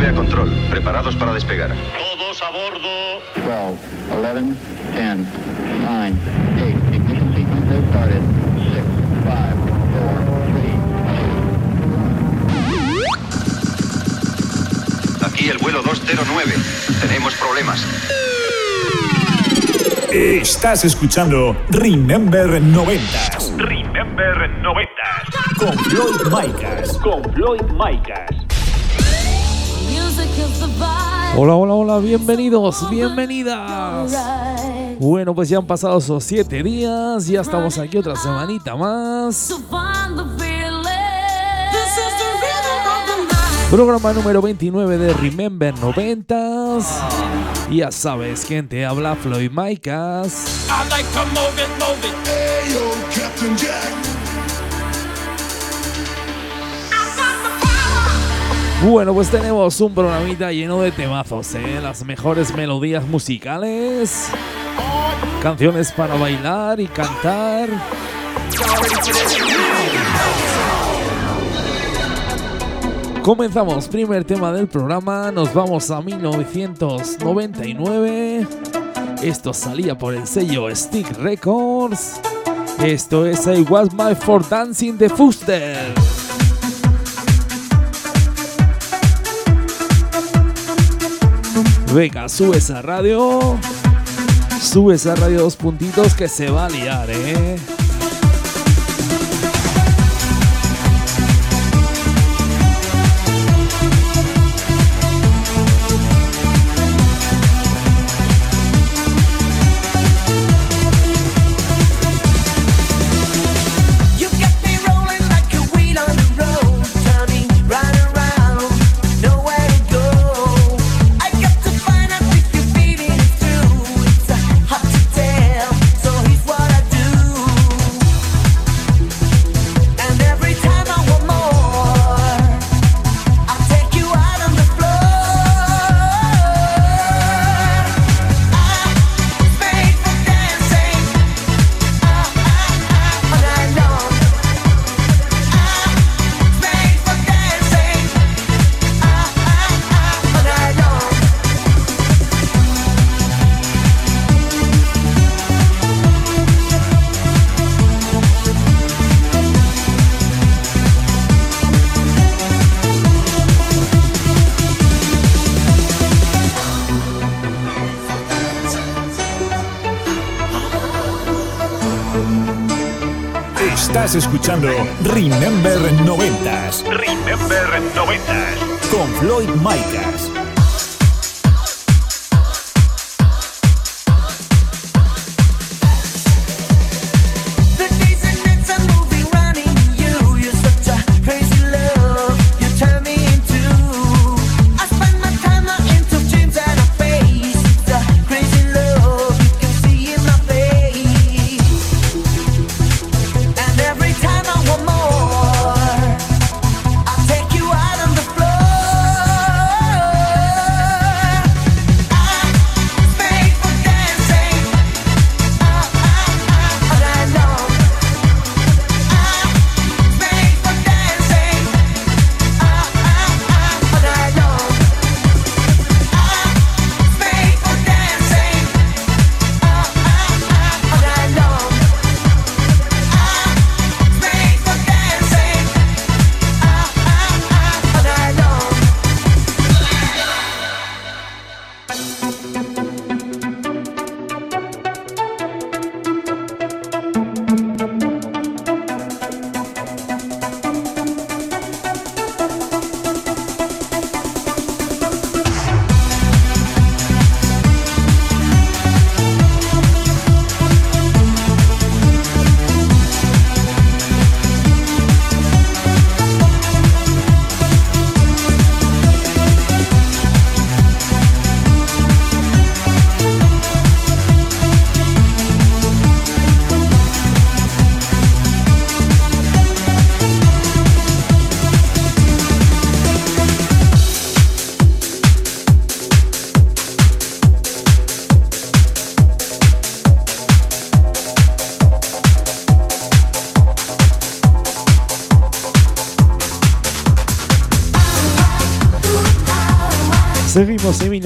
09 a control, preparados para despegar. Todos a bordo. 12, 11, 10, 9, 8, ignition sequence has started. 6, 5, 4, 3, Aquí el vuelo 209. Tenemos problemas. Estás escuchando Remember 90 Remember 90. con Floyd Micas. Con Floyd Micas. Hola, hola, hola, bienvenidos, bienvenidas. Bueno, pues ya han pasado esos siete días, ya estamos aquí otra semanita más. Programa número 29 de Remember 90s. Ya sabes, quién te habla Floyd Micas. Bueno, pues tenemos un programita lleno de temazos, ¿eh? Las mejores melodías musicales, canciones para bailar y cantar. Comenzamos, primer tema del programa, nos vamos a 1999. Esto salía por el sello Stick Records. Esto es I Was My For Dancing the Fuster. Venga, sube esa radio. Sube esa radio dos puntitos que se va a liar, eh. Escuchando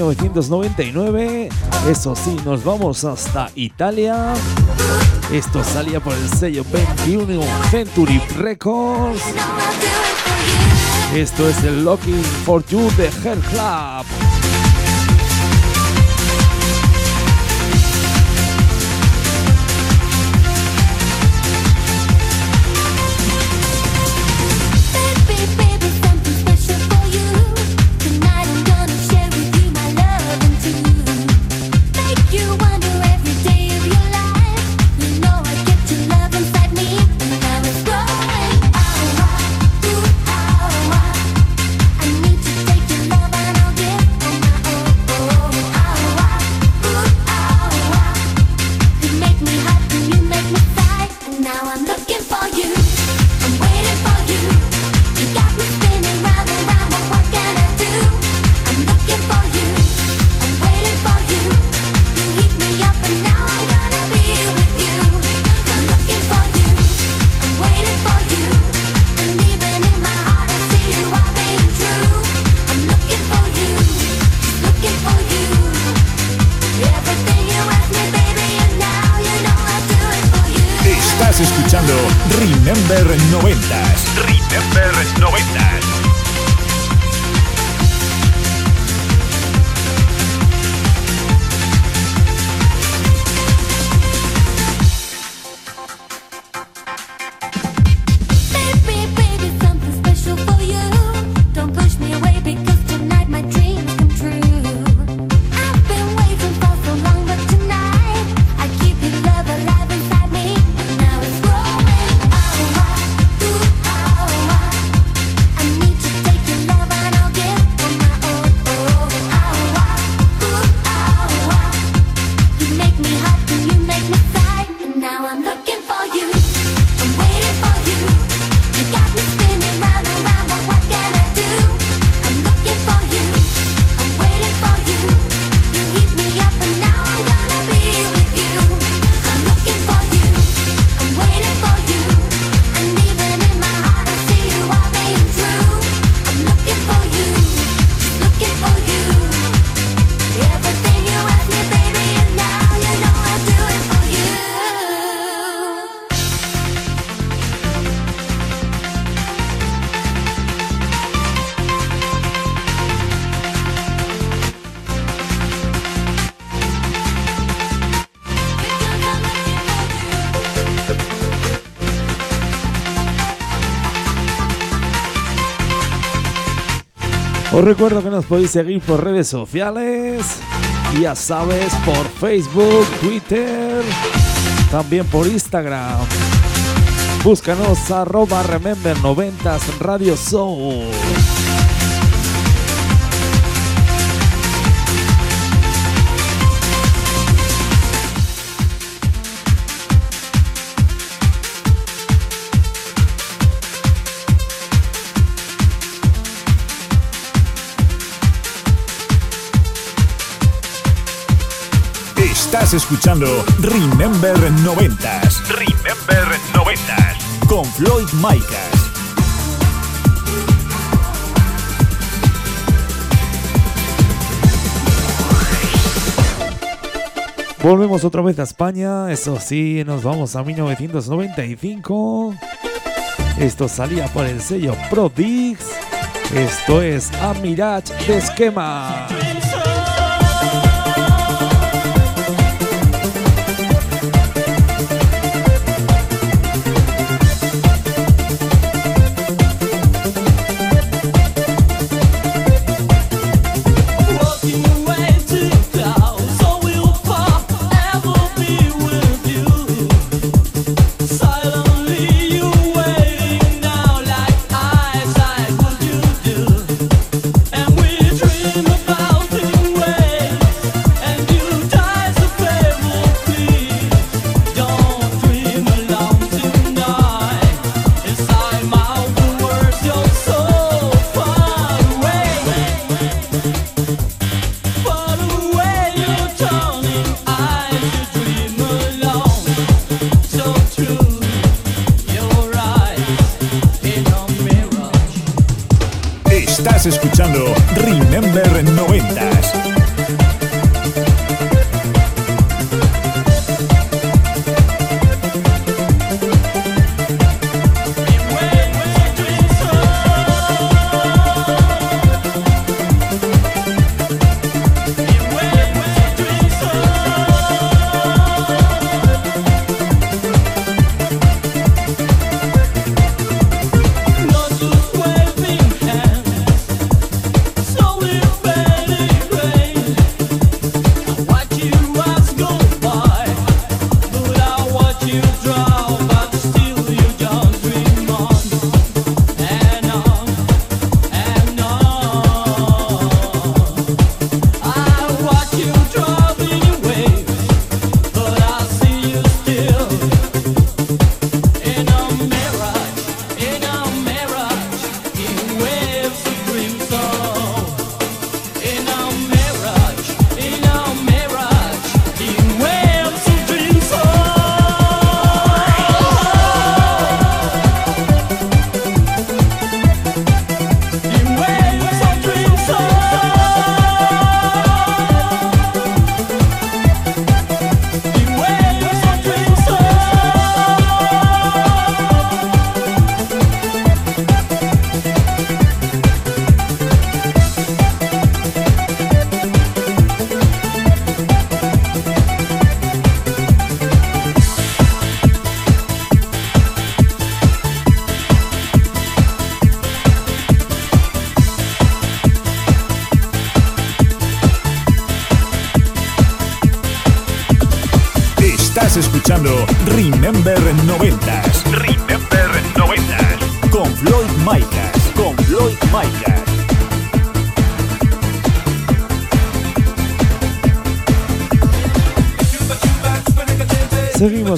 1999. Eso sí, nos vamos hasta Italia. Esto salía por el sello 21 Century Records. Esto es el Looking for You de Hair Club. Os recuerdo que nos podéis seguir por redes sociales, ya sabes, por Facebook, Twitter, también por Instagram. Búscanos arroba remember 90s Radio escuchando Remember 90 Remember 90 Con Floyd Micas. Volvemos otra vez a España, eso sí, nos vamos a 1995. Esto salía por el sello Prodix. Esto es Amirach de Esquema.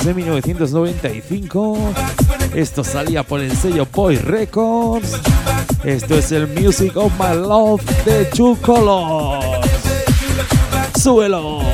de 1995. Esto salía por el sello Boy Records. Esto es el Music of My Love de Two Colors. Súbelo.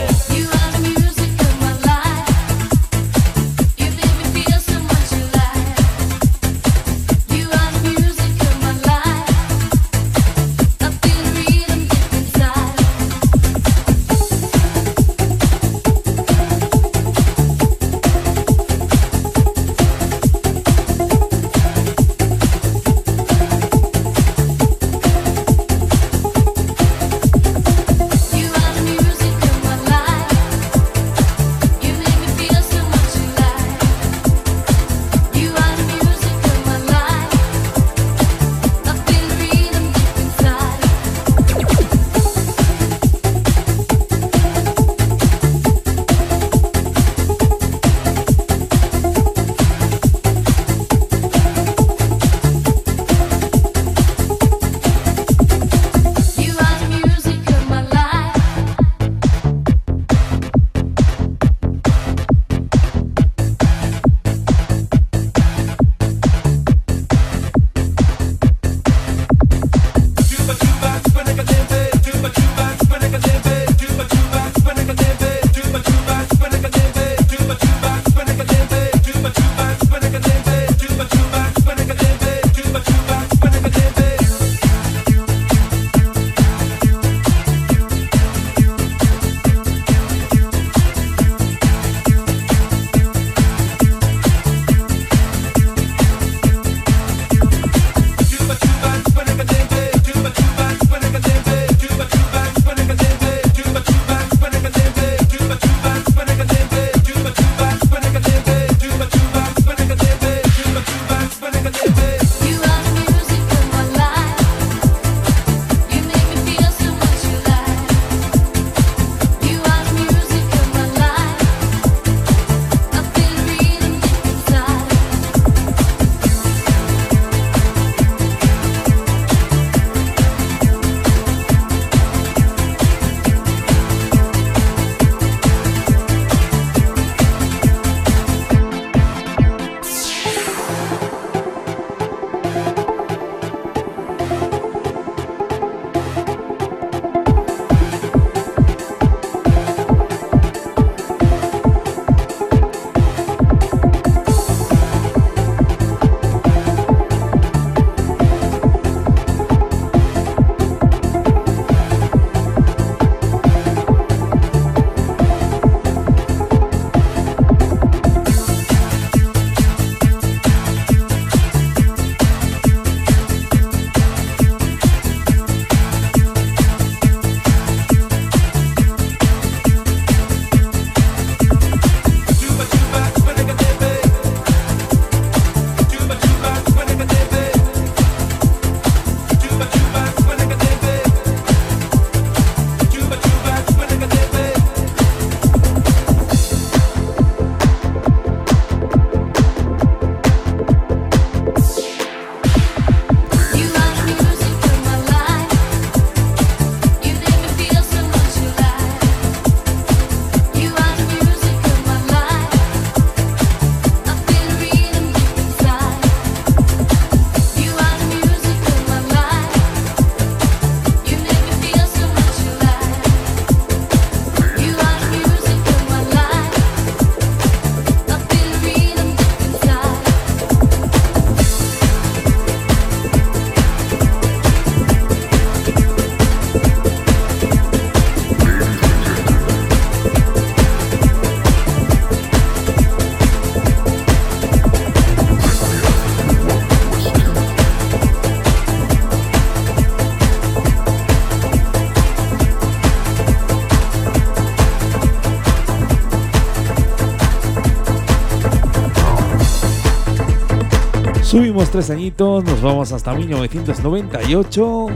Tres añitos, nos vamos hasta 1998.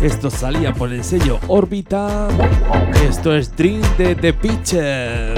Esto salía por el sello Orbita. Esto es Dream de The Pitcher.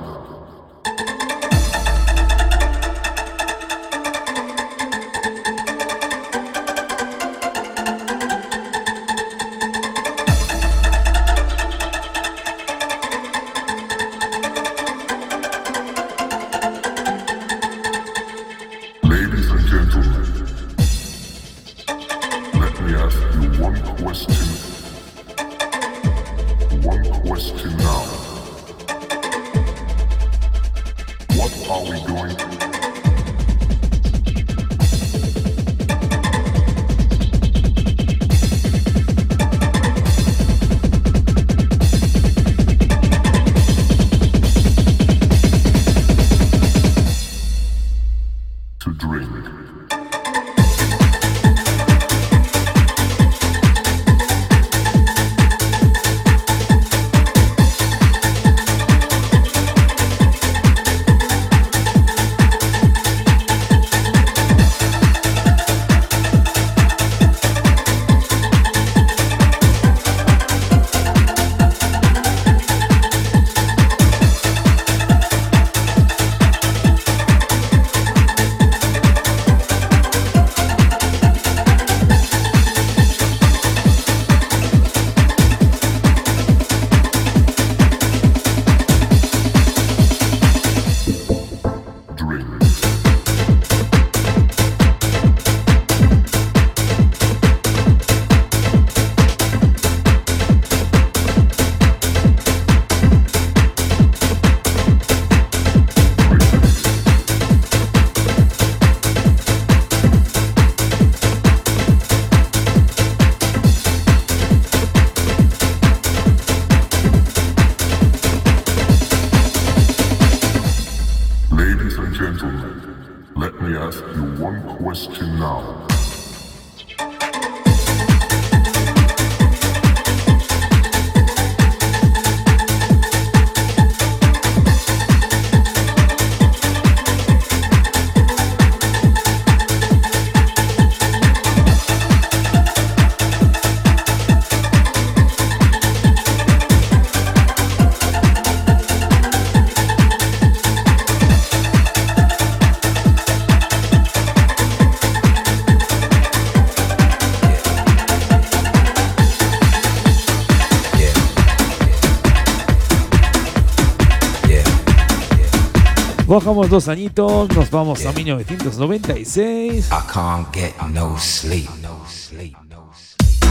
Bajamos dos añitos, nos vamos a 1996. I can't get no sleep. No sleep. No sleep.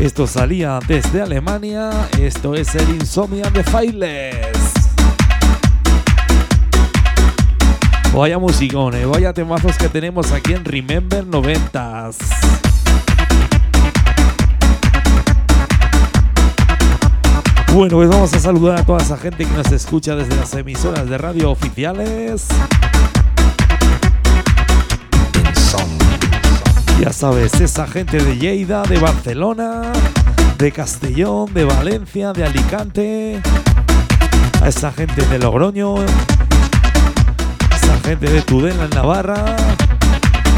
Esto salía desde Alemania. Esto es el Insomnia de Files. Vaya musicón, eh, vaya temazos que tenemos aquí en Remember 90s. Bueno, pues vamos a saludar a toda esa gente que nos escucha desde las emisoras de radio oficiales. Ya sabes, esa gente de Lleida, de Barcelona, de Castellón, de Valencia, de Alicante, a esa gente de Logroño, esa gente de Tudela en Navarra,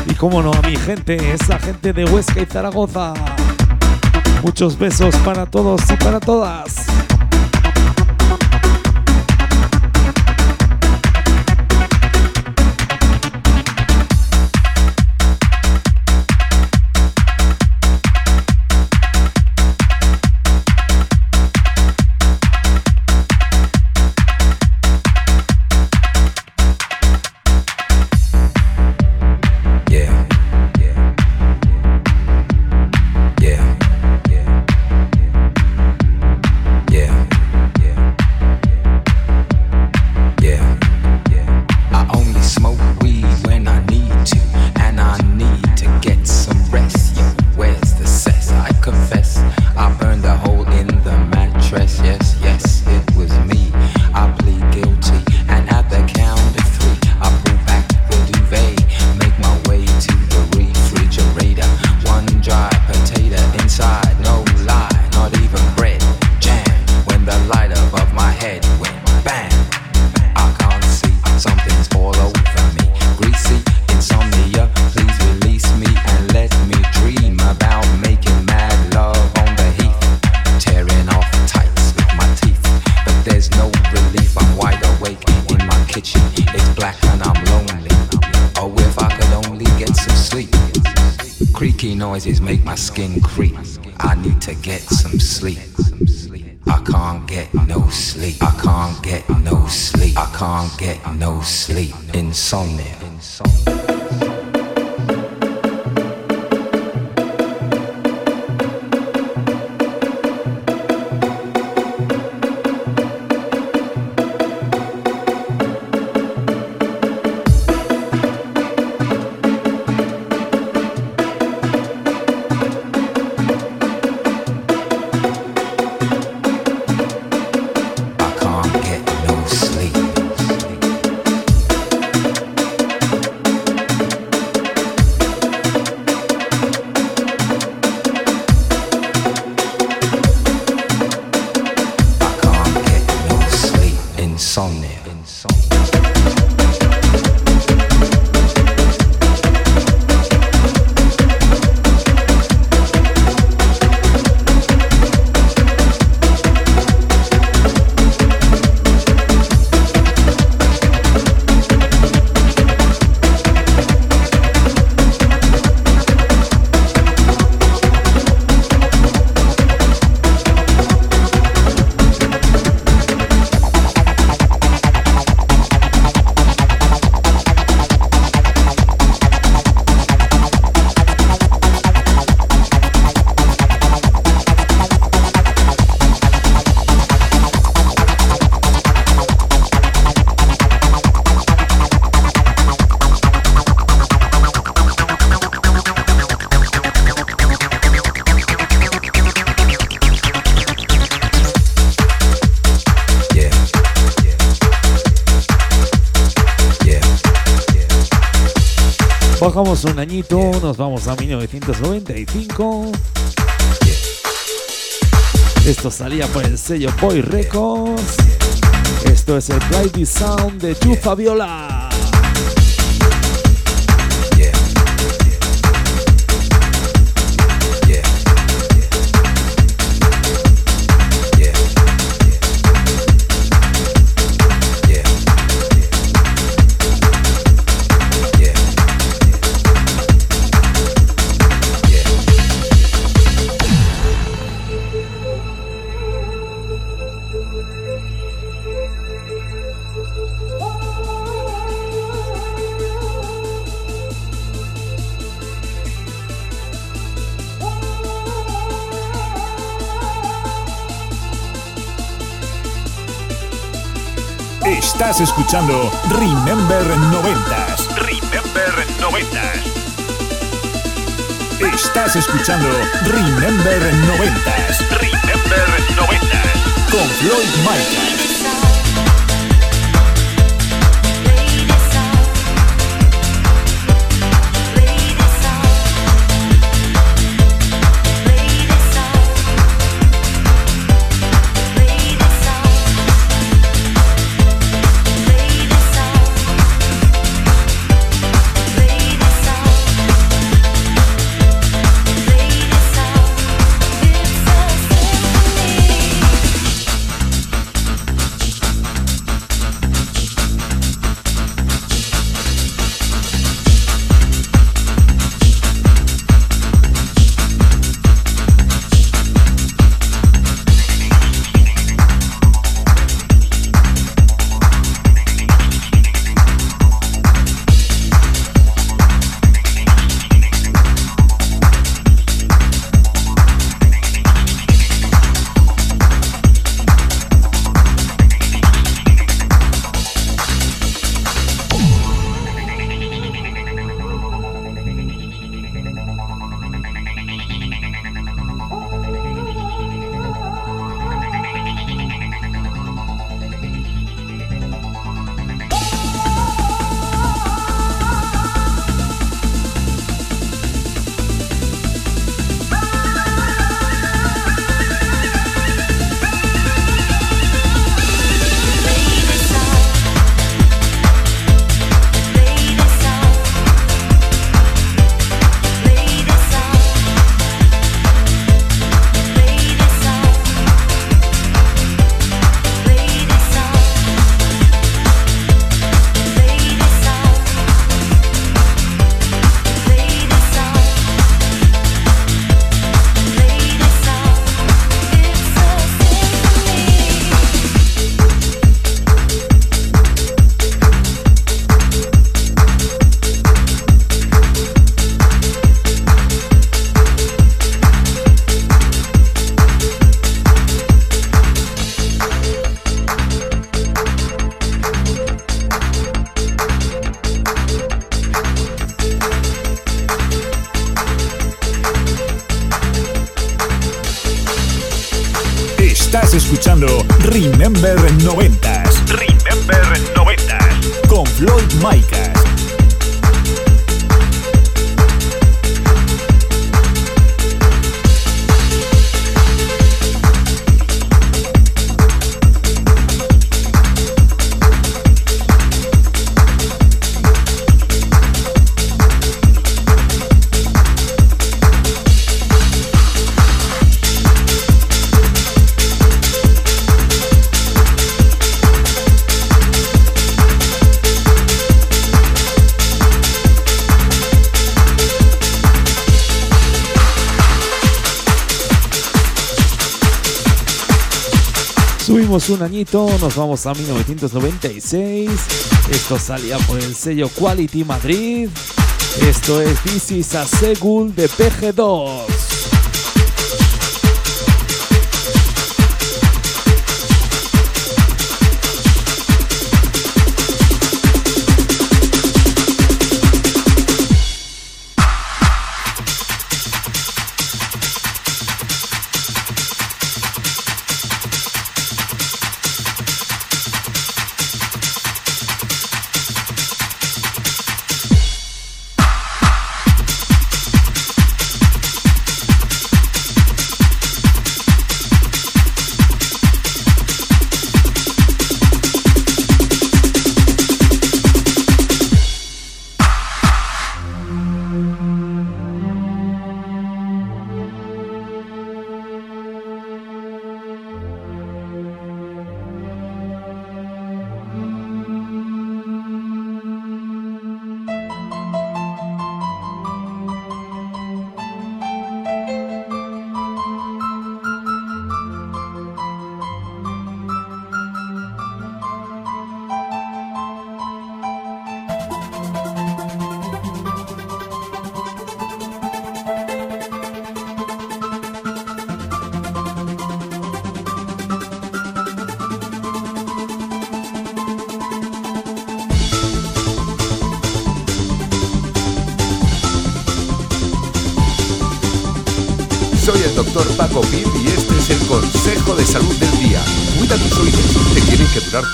y como no, a mi gente, esa gente de Huesca y Zaragoza. Muchos besos para todos y para todas. insomnia. insomnia. nos vamos a 1995. Esto salía por el sello Boy Records. Esto es el Flighty Sound de Tu Fabiola. Estás escuchando Remember 90s. Remember 90s. Estás escuchando Remember 90s. Remember 90s. Con Floyd Michael. Un añito, nos vamos a 1996. Esto salía por el sello Quality Madrid. Esto es This is de PG2.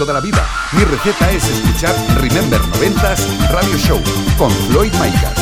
Toda la vida. Mi receta es escuchar Remember 90s Radio Show con Floyd Micas.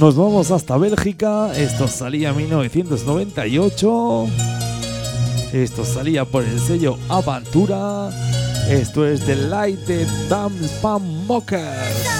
Nos vamos hasta Bélgica. Esto salía en 1998. Esto salía por el sello Aventura. Esto es The Light de Dam Mocker.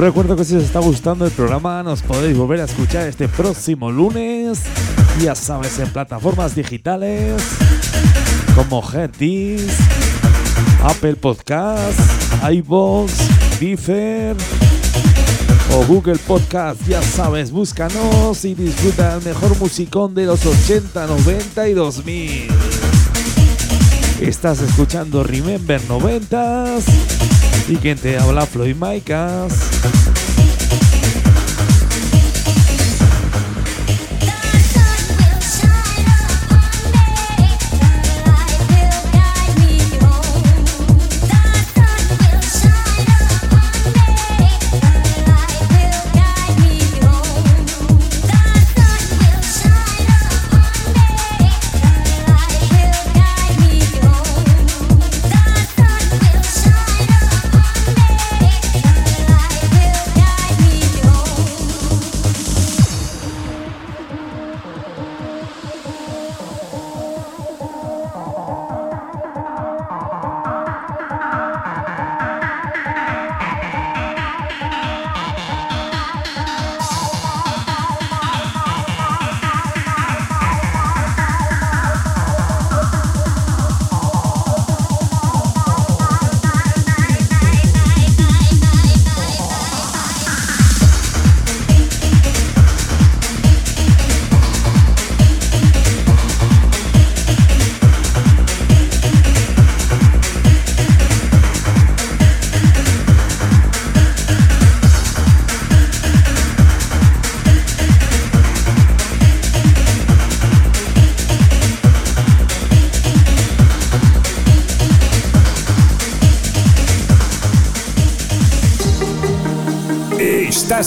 Recuerdo que si os está gustando el programa nos podéis volver a escuchar este próximo lunes, ya sabes, en plataformas digitales como Headis, Apple Podcasts, iVoox, Deezer o Google Podcast. Ya sabes, búscanos y disfruta el mejor musicón de los 80, 90 y 2000. Estás escuchando Remember 90s y quien te habla Floyd Maicas.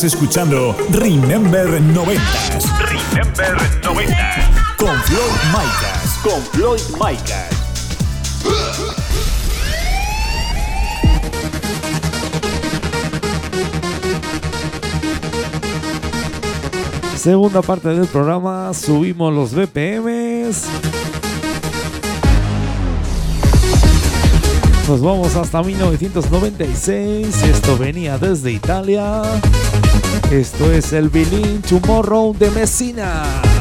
Estás escuchando Remember 90s. Remember 90s. Con Floyd Micas. Con Floyd Micas. Segunda parte del programa, subimos los BPMs. Nos vamos hasta 1996. Esto venía desde Italia. Esto es el Bilin Tomorrow de Messina.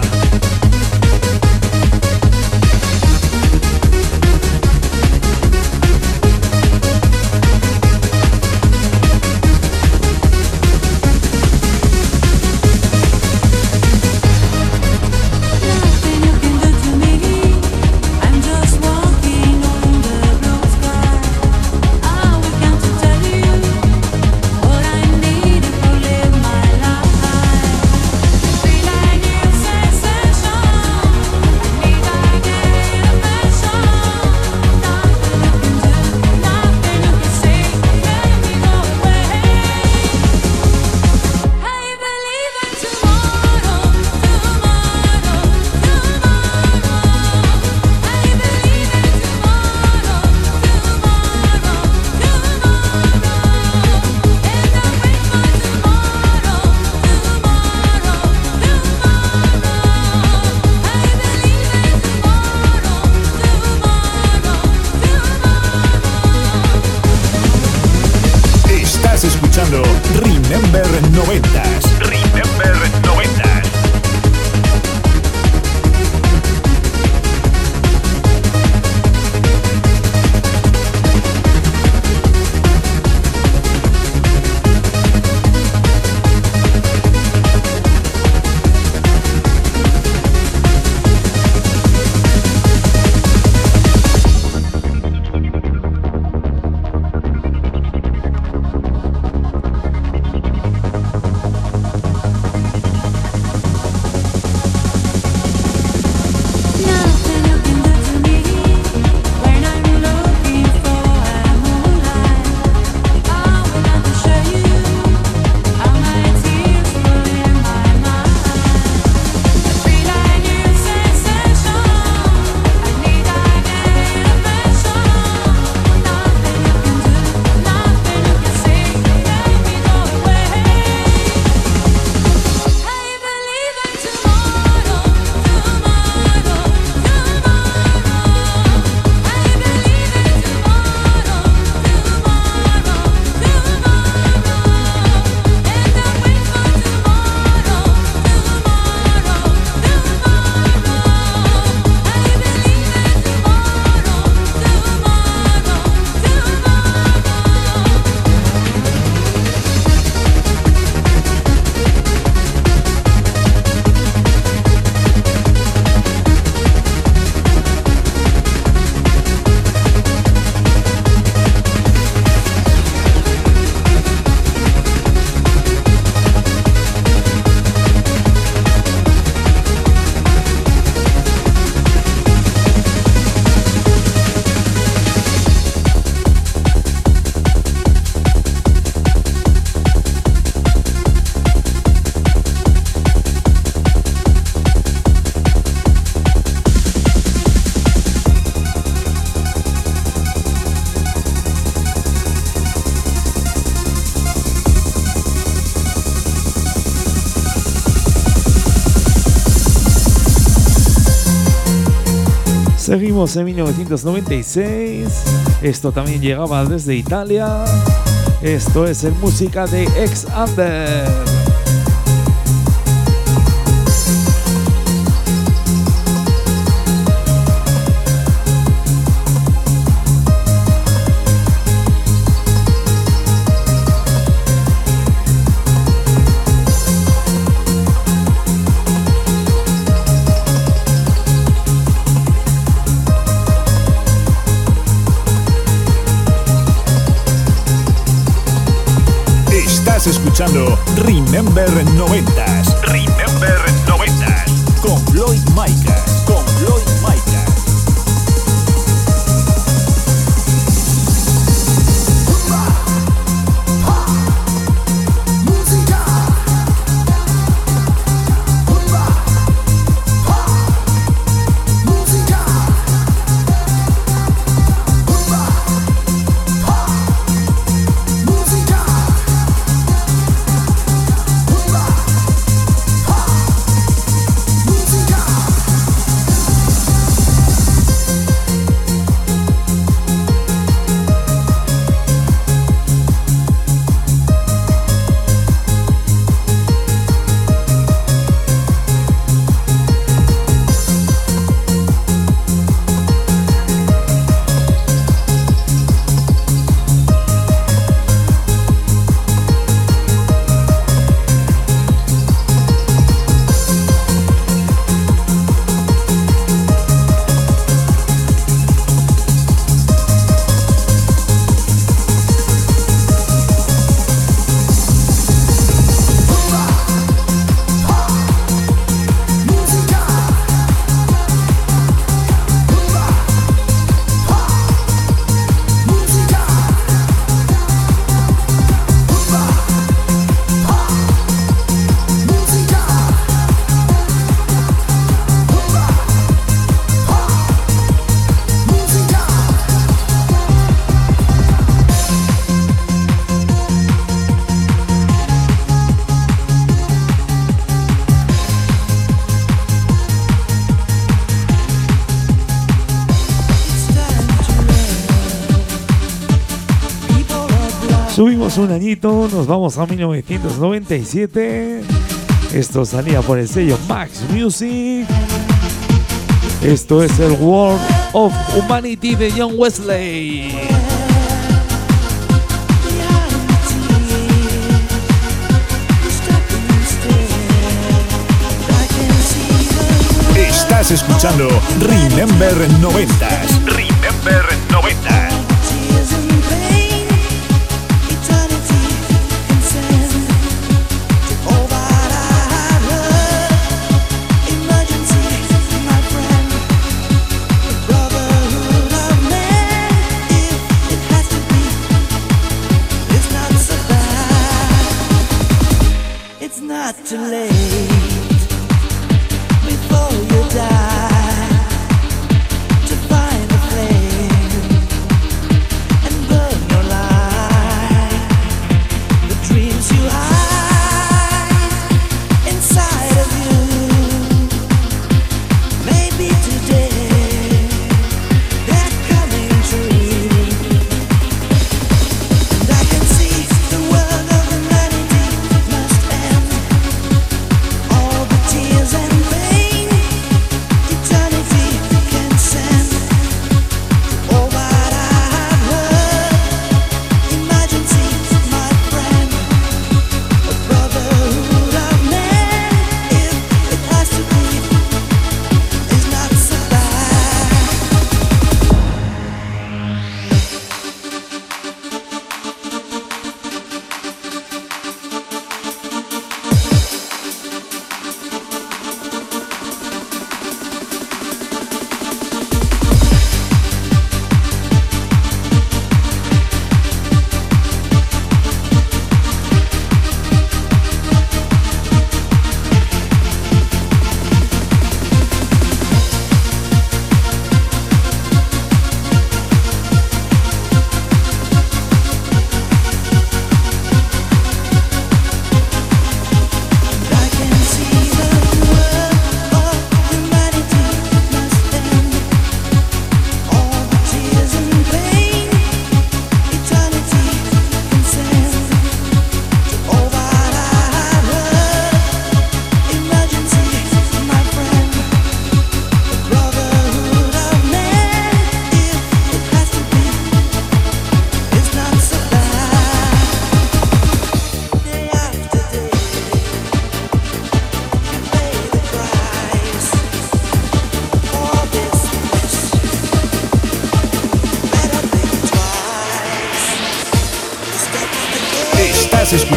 en 1996. Esto también llegaba desde Italia. Esto es en música de Ex Under. escuchando Remember 90s. Remember 90s. Con Floyd Micah. Un añito, nos vamos a 1997. Esto salía por el sello Max Music. Esto es el World of Humanity de John Wesley. Estás escuchando Remember 90s. Remember 90s.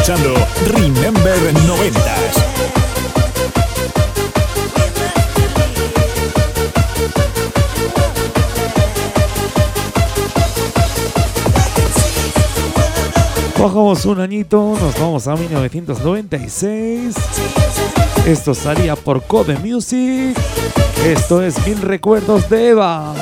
escuchando Remember 90s. Bajamos un añito, nos vamos a 1996. Esto salía por Code Music. Esto es Mil Recuerdos de Eva.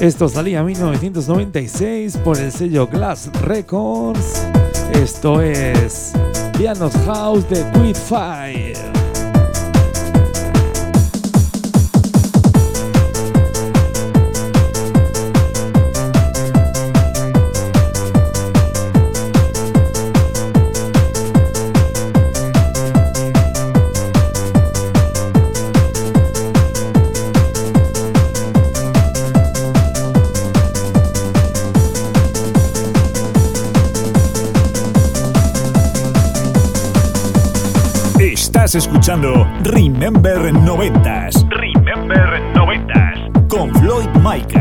Esto salía en 1996 por el sello Glass Records. Esto es Pianos House de Quit Fire. Estás escuchando Remember 90s. Remember 90s. Con Floyd Micas.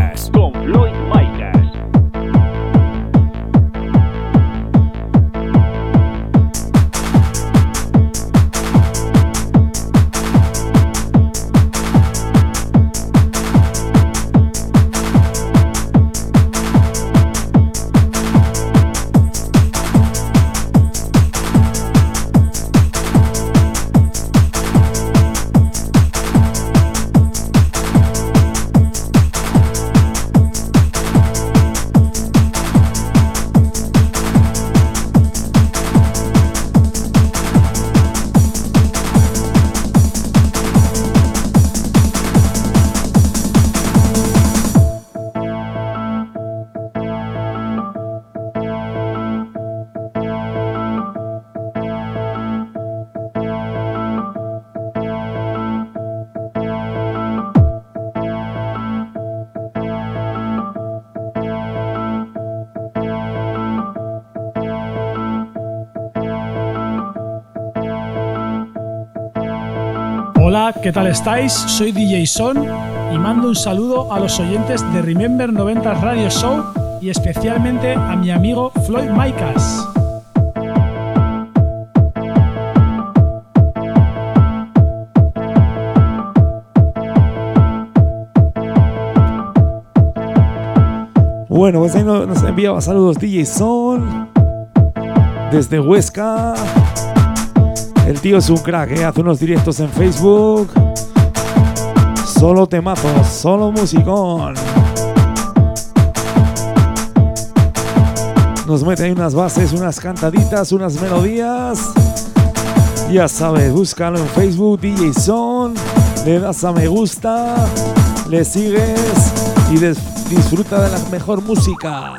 ¿Qué tal estáis? Soy DJ Son y mando un saludo a los oyentes de Remember 90 Radio Show y especialmente a mi amigo Floyd Micas. Bueno, pues ahí no- nos enviaba saludos DJ Son desde Huesca. El tío es un crack, ¿eh? hace unos directos en Facebook. Solo temazos, solo musicón. Nos mete ahí unas bases, unas cantaditas, unas melodías. Ya sabes, búscalo en Facebook, DJ Son. Le das a me gusta, le sigues y disfruta de la mejor música.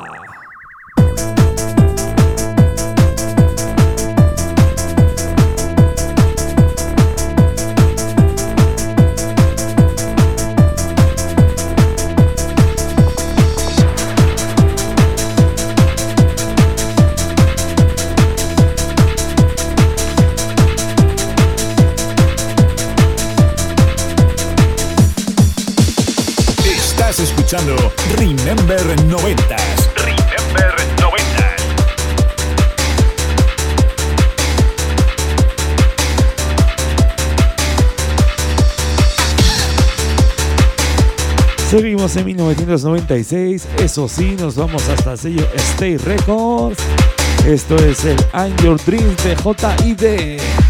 Escuchando Remember 90s. Remember 90s. Seguimos en 1996, eso sí, nos vamos hasta el sello Stay Records. Esto es el I'm Your Dreams de JID.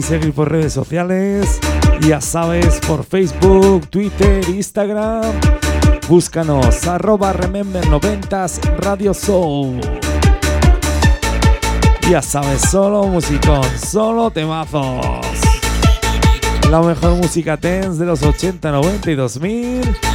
Podéis seguir por redes sociales, ya sabes, por Facebook, Twitter, Instagram. Búscanos arroba Remember 90s Radio Show. Ya sabes, solo musicón, solo temazos. La mejor música tense de los 80, 90 y 2000.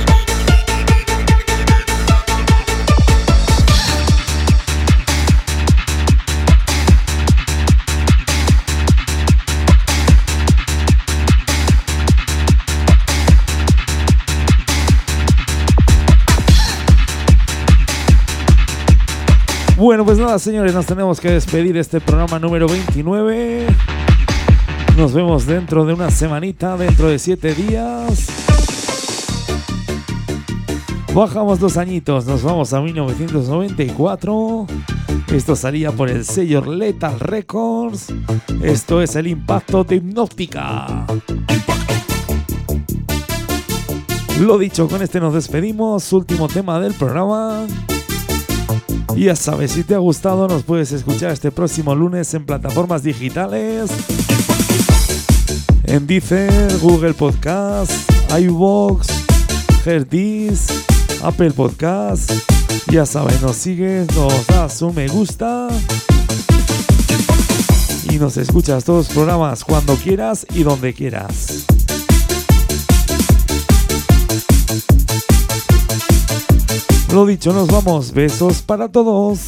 Bueno, pues nada, señores, nos tenemos que despedir de este programa número 29. Nos vemos dentro de una semanita, dentro de siete días. Bajamos dos añitos, nos vamos a 1994. Esto salía por el sello Lethal Records. Esto es el impacto de Hipnóptica. Lo dicho, con este nos despedimos. Último tema del programa. Y ya sabes, si te ha gustado, nos puedes escuchar este próximo lunes en plataformas digitales. En Deezer, Google Podcast, iVoox, Herdis, Apple Podcast. Ya sabes, nos sigues, nos das un me gusta. Y nos escuchas todos los programas cuando quieras y donde quieras. Lo dicho, nos vamos. Besos para todos.